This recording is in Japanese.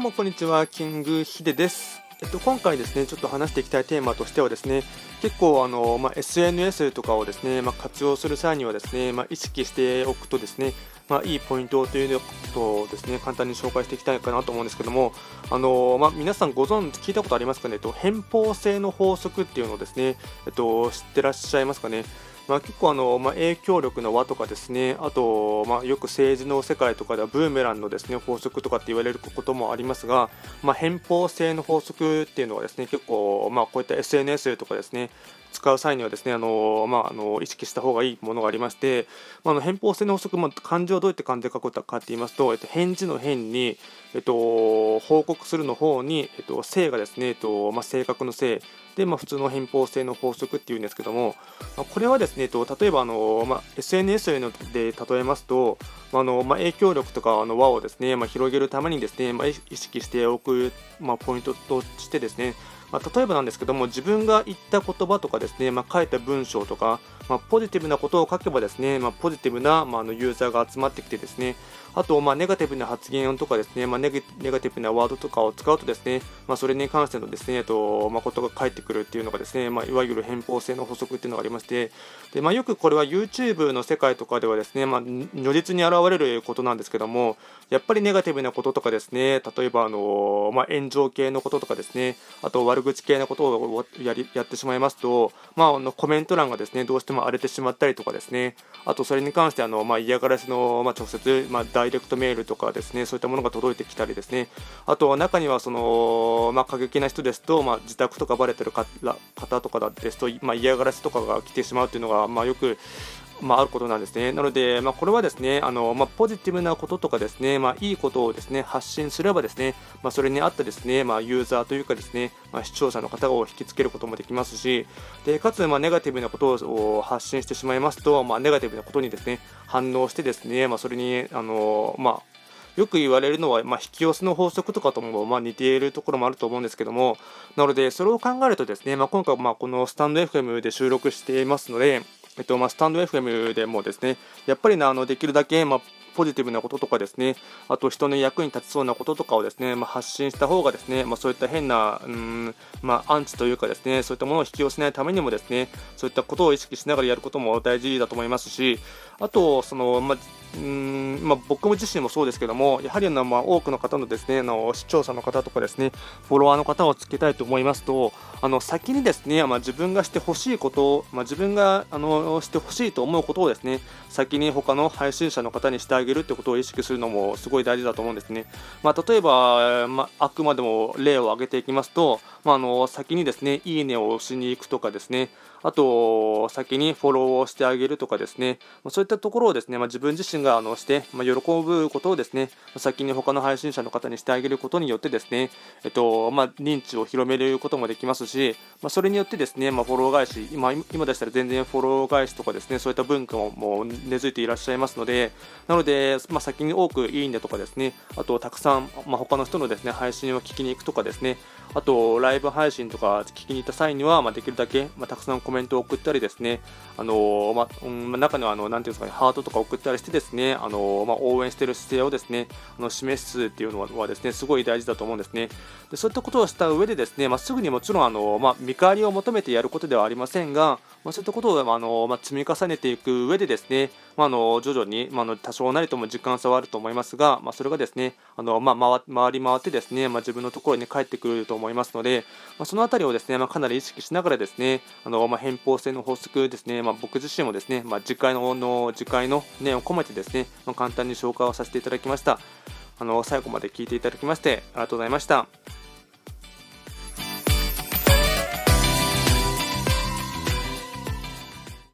うもこんにちは、キングヒデです。えっと、今回ですね、ちょっと話していきたいテーマとしてはですね、結構あの、まあ、SNS とかをですね、まあ、活用する際にはですね、まあ、意識しておくとですね、まあ、いいポイントということをですね、簡単に紹介していきたいかなと思うんですけども、あのまあ、皆さんご存知、聞いたことありますかね、えっと、偏方性の法則っていうのをですね、えっと、知ってらっしゃいますかね？まあ、結構あの、まあ、影響力の輪とかですね、あと、まあ、よく政治の世界とかではブーメランのですね法則とかって言われることもありますが、まあ、偏方性の法則っていうのはですね結構、まあ、こういった SNS とかですね使う際にはですねあの、まあ、あの意識した方がいいものがありまして、まあ、の偏方性の法則、まあ、漢字をどうやって漢字で書くかって言いますと、えっと、返事の変に、えっと、報告するの方に、えっと、性がですね、えっとまあ、性格の性で、まあ、普通の偏方性の法則っていうんですけども、まあ、これはですね、えっと、例えばあの、まあ、SNS で例えますと、まあのまあ、影響力とかの輪をですね、まあ、広げるためにですね、まあ、意識しておく、まあ、ポイントとしてですね、まあ、例えばなんですけども自分が言った言葉とかですね、まあ、書いた文章とか、まあ、ポジティブなことを書けばですね、ま、ポジティブな、まあ、のユーザーが集まってきてですねあと、まあ、ネガティブな発言とかですね、ま、ネガティブなワードとかを使うとですね、ま、それに関してのですね、と、ま、ことが返ってくるっていうのがですね、ま、いわゆる偏方性の補足っていうのがありまして、でま、よくこれは YouTube の世界とかではですね、まあ、如実に現れることなんですけども、やっぱりネガティブなこととかですね、例えばあの、ま、炎上系のこととかですね、あと悪口系のことをやりやってしまいますと、まあ、あのコメント欄がですね、どうしても荒れてしまったりとかですね、あとそれに関してあの、まあ、嫌がらせの、まあ、直接、まあ、ダイレクトメールとかですね、そういったものが届いてきたりですね、あと中にはその、まあ、過激な人ですと、まあ、自宅とかバレてる方とかですと、まあ、嫌がらせとかが来てしまうというのが、まあ、よくまあ、あることなんですね。なので、まあ、これはですね、あのまあ、ポジティブなこととかですね、まあ、いいことをですね発信すればですね、まあ、それに合ったですね、まあ、ユーザーというかですね、まあ、視聴者の方を引きつけることもできますし、でかつ、まあ、ネガティブなことを発信してしまいますと、まあ、ネガティブなことにですね反応してですね、まあ、それにあの、まあ、よく言われるのは、まあ、引き寄せの法則とかとも、まあ、似ているところもあると思うんですけども、なので、それを考えるとですね、まあ、今回、まあ、このスタンド FM で収録していますので、えっとまあ、スタンド FM でもですね、やっぱり、な、あのできるだけ、まあ、ポジティブなこととかですね、あと人の役に立ちそうなこととかをですね、まあ、発信した方がですね、まあ、そういった変な、うんまあ、アンチというかですね、そういったものを引き寄せないためにもですね、そういったことを意識しながらやることも大事だと思いますし、あと、その、まあ、うんまあ、僕自身もそうですけども、やはりあの、まあ、多くの方のですねあの視聴者の方とかですねフォロワーの方をつけたいと思いますと、あの先にですね、まあ、自分がしてほしいことをまあ、自分があのしてほしいと思うことをですね先に他の配信者の方にしてああげるってことを意識するのもすごい大事だと思うんですね。まあ、例えば、まあ、あくまでも例を挙げていきますと、まあ、あの先にですねいいねを押しに行くとかですねあと先にフォローをしてあげるとかですね。そういったところをですね、ま、自分自身があのして、ま、喜ぶことをですね先に他の配信者の方にしてあげることによってですね、えっとま、認知を広めることもできますし、ま、それによってですね、ま、フォロー返し今今でしたら全然フォロー返しとかですねそういった文化ももう根付いていらっしゃいますのでなので、ま、先に多くいいねとかですねあとたくさん、まあ、他の人のですね配信を聞きに行くとかですねあとライブ配信とか聞きに行った際には、ま、できるだけ、ま、たくさんココメントを送ったりですね、あのー、ま、うん、中にはあのなんていうんですかね、ハートとか送ったりしてですね、あのー、ま、応援している姿勢をですね、あの示すっていうのはですね、すごい大事だと思うんですね。でそういったことをした上でですね、まあ、すぐにもちろんあの、ま、見返りを求めてやることではありませんが、まあ、そういったことをあの、まあ、積み重ねていく上でですね、まあ、あの徐々に、まあ、の多少なりとも時間差はあると思いますが、まあ、それがですねあの、まあ、回り回ってですね、まあ、自分のところに帰ってくると思いますので、まあ、そのあたりをですね、まあ、かなり意識しながらですねあの、まあ、偏方性の法則ですね、まあ、僕自身もですね、まあ、次回のの次回の念を込めてですね、まあ、簡単に紹介をさせていただきましたあの最後まで聞いていただきましてありがとうございました。